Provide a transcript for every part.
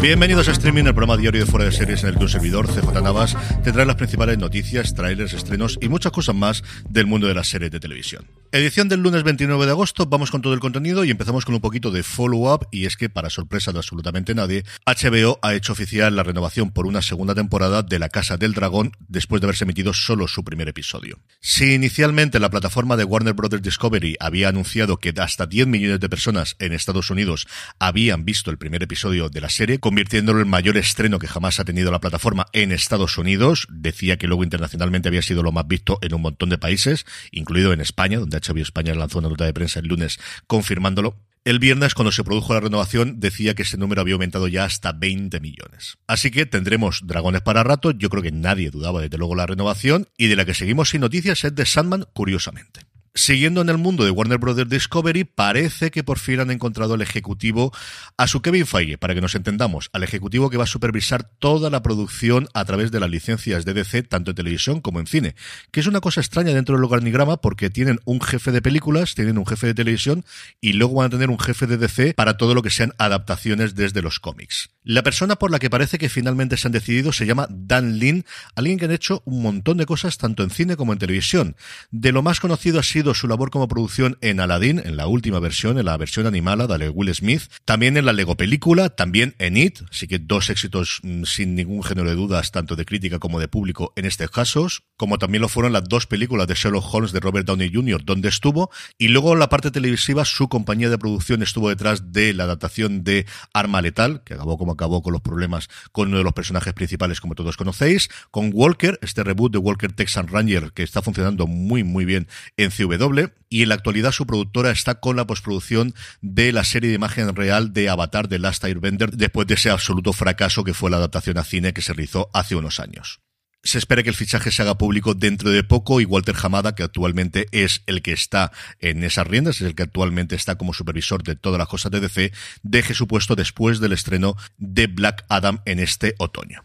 Bienvenidos a Streaming, el programa diario de Fuera de Series en el que un servidor, CJ Navas, te trae las principales noticias, trailers, estrenos y muchas cosas más del mundo de las series de televisión. Edición del lunes 29 de agosto, vamos con todo el contenido y empezamos con un poquito de follow-up y es que, para sorpresa de absolutamente nadie, HBO ha hecho oficial la renovación por una segunda temporada de La Casa del Dragón después de haberse emitido solo su primer episodio. Si inicialmente la plataforma de Warner Bros. Discovery había anunciado que hasta 10 millones de personas en Estados Unidos habían visto el primer episodio de la serie, convirtiéndolo en el mayor estreno que jamás ha tenido la plataforma en Estados Unidos, decía que luego internacionalmente había sido lo más visto en un montón de países, incluido en España, donde HBO España lanzó una nota de prensa el lunes confirmándolo. El viernes, cuando se produjo la renovación, decía que ese número había aumentado ya hasta 20 millones. Así que tendremos dragones para rato. Yo creo que nadie dudaba desde luego la renovación. Y de la que seguimos sin noticias es de Sandman, curiosamente. Siguiendo en el mundo de Warner Bros. Discovery, parece que por fin han encontrado al ejecutivo, a su Kevin Feige, para que nos entendamos, al ejecutivo que va a supervisar toda la producción a través de las licencias de DC, tanto en televisión como en cine. Que es una cosa extraña dentro del organigrama porque tienen un jefe de películas, tienen un jefe de televisión y luego van a tener un jefe de DC para todo lo que sean adaptaciones desde los cómics. La persona por la que parece que finalmente se han decidido se llama Dan Lin, alguien que ha hecho un montón de cosas tanto en cine como en televisión. De lo más conocido ha sido su labor como producción en Aladdin, en la última versión, en la versión animada de Will Smith, también en la Lego película, también en It, así que dos éxitos mm, sin ningún género de dudas, tanto de crítica como de público en estos casos, como también lo fueron las dos películas de Sherlock Holmes de Robert Downey Jr., donde estuvo, y luego en la parte televisiva su compañía de producción estuvo detrás de la adaptación de Arma Letal, que acabó como acabó con los problemas con uno de los personajes principales, como todos conocéis, con Walker, este reboot de Walker Texan Ranger, que está funcionando muy, muy bien en CW, y en la actualidad su productora está con la postproducción de la serie de imagen real de Avatar de Last Airbender después de ese absoluto fracaso que fue la adaptación a cine que se realizó hace unos años. Se espera que el fichaje se haga público dentro de poco y Walter Hamada, que actualmente es el que está en esas riendas, es el que actualmente está como supervisor de todas las cosas de DC, deje su puesto después del estreno de Black Adam en este otoño.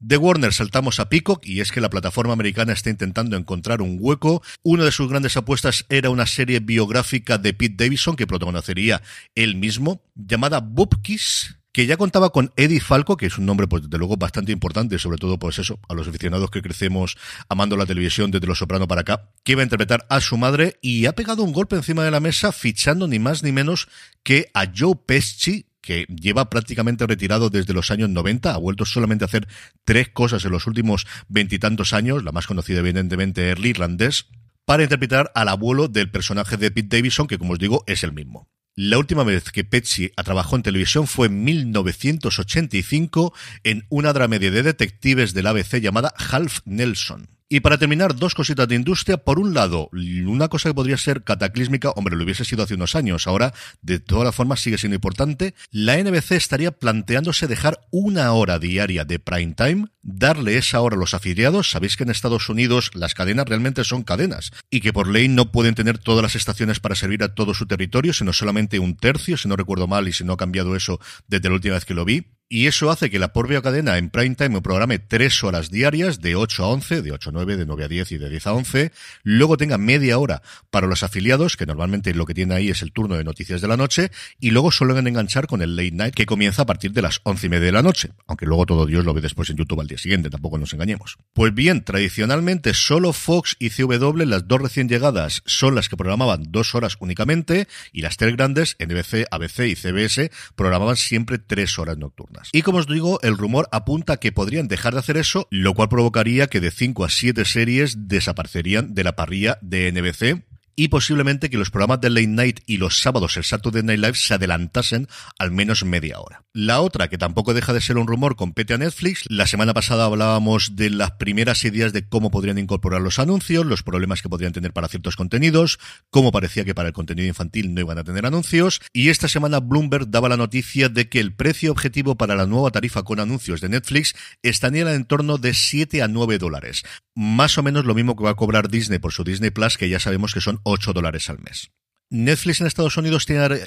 De Warner saltamos a Peacock y es que la plataforma americana está intentando encontrar un hueco. Una de sus grandes apuestas era una serie biográfica de Pete Davidson que protagonizaría él mismo, llamada Bupkis, que ya contaba con Eddie Falco, que es un nombre, pues, desde luego, bastante importante, sobre todo, pues eso, a los aficionados que crecemos amando la televisión desde Los Soprano para acá, que iba a interpretar a su madre y ha pegado un golpe encima de la mesa fichando ni más ni menos que a Joe Pesci, que lleva prácticamente retirado desde los años 90, ha vuelto solamente a hacer tres cosas en los últimos veintitantos años, la más conocida evidentemente es el irlandés, para interpretar al abuelo del personaje de Pete Davidson, que como os digo es el mismo. La última vez que Petsy trabajó en televisión fue en 1985 en una dramedia de detectives del ABC llamada Half Nelson. Y para terminar, dos cositas de industria. Por un lado, una cosa que podría ser cataclísmica, hombre, lo hubiese sido hace unos años, ahora de todas las formas sigue siendo importante. La NBC estaría planteándose dejar una hora diaria de prime time, darle esa hora a los afiliados. Sabéis que en Estados Unidos las cadenas realmente son cadenas y que por ley no pueden tener todas las estaciones para servir a todo su territorio, sino solamente un tercio, si no recuerdo mal y si no ha cambiado eso desde la última vez que lo vi. Y eso hace que la propia cadena en prime time programe tres horas diarias, de 8 a 11, de 8 a 9, de 9 a 10 y de 10 a 11. Luego tenga media hora para los afiliados, que normalmente lo que tiene ahí es el turno de noticias de la noche. Y luego suelen enganchar con el late night, que comienza a partir de las 11 y media de la noche. Aunque luego todo Dios lo ve después en YouTube al día siguiente, tampoco nos engañemos. Pues bien, tradicionalmente solo Fox y CW, las dos recién llegadas, son las que programaban dos horas únicamente. Y las tres grandes, NBC, ABC y CBS, programaban siempre tres horas nocturnas. Y como os digo, el rumor apunta a que podrían dejar de hacer eso, lo cual provocaría que de 5 a 7 series desaparecerían de la parrilla de NBC y posiblemente que los programas de Late Night y los sábados el Saturday Night Live se adelantasen al menos media hora. La otra, que tampoco deja de ser un rumor, compete a Netflix. La semana pasada hablábamos de las primeras ideas de cómo podrían incorporar los anuncios, los problemas que podrían tener para ciertos contenidos, cómo parecía que para el contenido infantil no iban a tener anuncios, y esta semana Bloomberg daba la noticia de que el precio objetivo para la nueva tarifa con anuncios de Netflix estaría en torno de 7 a 9 dólares. Más o menos lo mismo que va a cobrar Disney por su Disney Plus, que ya sabemos que son 8 dólares al mes. Netflix en Estados Unidos tiene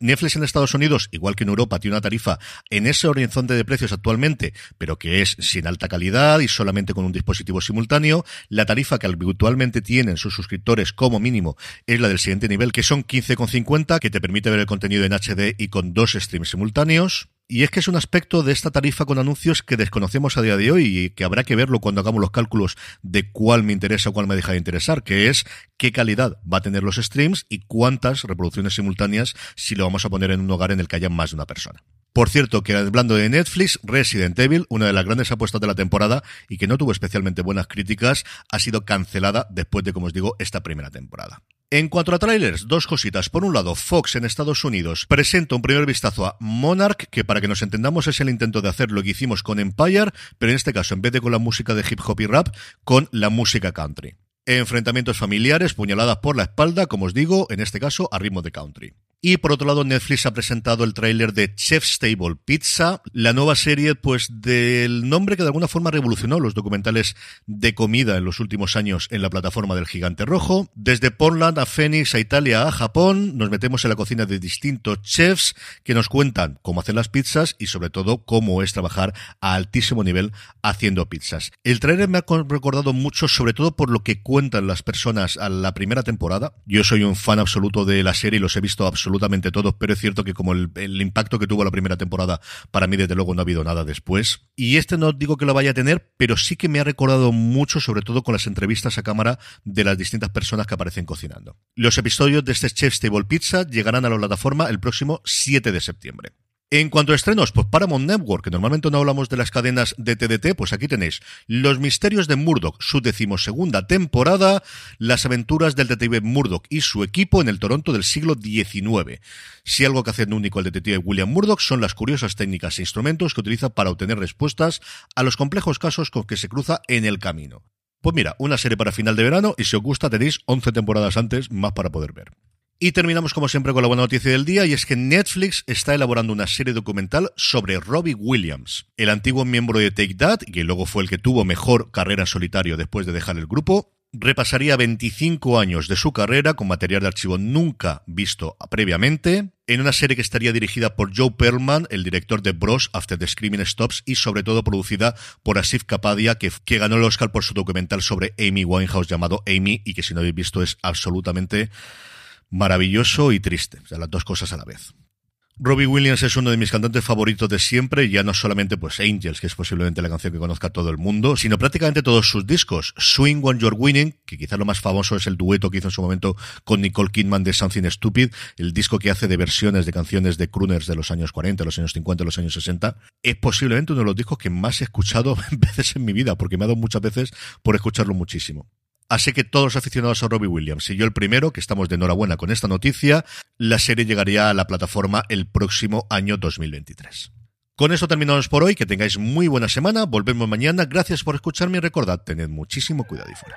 Netflix en Estados Unidos, igual que en Europa, tiene una tarifa en ese horizonte de precios actualmente, pero que es sin alta calidad y solamente con un dispositivo simultáneo. La tarifa que habitualmente tienen sus suscriptores como mínimo es la del siguiente nivel, que son 15,50, que te permite ver el contenido en HD y con dos streams simultáneos. Y es que es un aspecto de esta tarifa con anuncios que desconocemos a día de hoy y que habrá que verlo cuando hagamos los cálculos de cuál me interesa o cuál me deja de interesar, que es qué calidad va a tener los streams y cuántas reproducciones simultáneas si lo vamos a poner en un hogar en el que haya más de una persona. Por cierto, que hablando de Netflix, Resident Evil, una de las grandes apuestas de la temporada y que no tuvo especialmente buenas críticas, ha sido cancelada después de, como os digo, esta primera temporada. En cuanto a trailers, dos cositas. Por un lado, Fox en Estados Unidos presenta un primer vistazo a Monarch, que para que nos entendamos es el intento de hacer lo que hicimos con Empire, pero en este caso, en vez de con la música de hip hop y rap, con la música country. Enfrentamientos familiares, puñaladas por la espalda, como os digo, en este caso a ritmo de country. Y por otro lado, Netflix ha presentado el tráiler de Chef's Table Pizza, la nueva serie, pues, del nombre que de alguna forma revolucionó los documentales de comida en los últimos años en la plataforma del Gigante Rojo. Desde Portland a Phoenix, a Italia, a Japón, nos metemos en la cocina de distintos chefs que nos cuentan cómo hacer las pizzas y sobre todo cómo es trabajar a altísimo nivel haciendo pizzas. El tráiler me ha recordado mucho, sobre todo por lo que cuentan las personas a la primera temporada. Yo soy un fan absoluto de la serie y los he visto absolutamente absolutamente todos, pero es cierto que como el, impacto que tuvo la primera temporada, para mí desde luego no ha habido nada después. Y este no digo que lo vaya a tener, pero sí que me ha recordado mucho, sobre todo con las entrevistas a cámara de las distintas personas que aparecen cocinando. Los episodios de este Chef's Table Pizza llegarán a la plataforma el próximo 7 de septiembre. En cuanto a estrenos, pues Paramount Network, que normalmente no hablamos de las cadenas de TDT, pues aquí tenéis Los Misterios de Murdoch, su decimosegunda temporada, las aventuras del detective Murdoch y su equipo en el Toronto del siglo XIX. Si algo que hace único el detective William Murdoch son las curiosas técnicas e instrumentos que utiliza para obtener respuestas a los complejos casos con que se cruza en el camino. Pues mira, una serie para final de verano y si os gusta tenéis 11 temporadas antes más para poder ver. Y terminamos como siempre con la buena noticia del día y es que Netflix está elaborando una serie documental sobre Robbie Williams, el antiguo miembro de Take That, que luego fue el que tuvo mejor carrera en solitario después de dejar el grupo. Repasaría 25 años de su carrera con material de archivo nunca visto previamente, en una serie que estaría dirigida por Joe Perlman, el director de Bros After the Screaming Stops, y sobre todo producida por Asif Kapadia, que, que ganó el Oscar por su documental sobre Amy Winehouse llamado Amy, y que si no habéis visto es absolutamente maravilloso y triste, o sea, las dos cosas a la vez. Robbie Williams es uno de mis cantantes favoritos de siempre, ya no solamente pues Angels, que es posiblemente la canción que conozca todo el mundo, sino prácticamente todos sus discos. Swing When You're Winning, que quizás lo más famoso es el dueto que hizo en su momento con Nicole Kidman de Something Stupid, el disco que hace de versiones de canciones de crooners de los años 40, los años 50, los años 60, es posiblemente uno de los discos que más he escuchado veces en mi vida, porque me ha dado muchas veces por escucharlo muchísimo. Así que todos los aficionados a Robbie Williams y yo el primero, que estamos de enhorabuena con esta noticia, la serie llegaría a la plataforma el próximo año 2023. Con eso terminamos por hoy. Que tengáis muy buena semana. Volvemos mañana. Gracias por escucharme y recordad, tened muchísimo cuidado y fuera.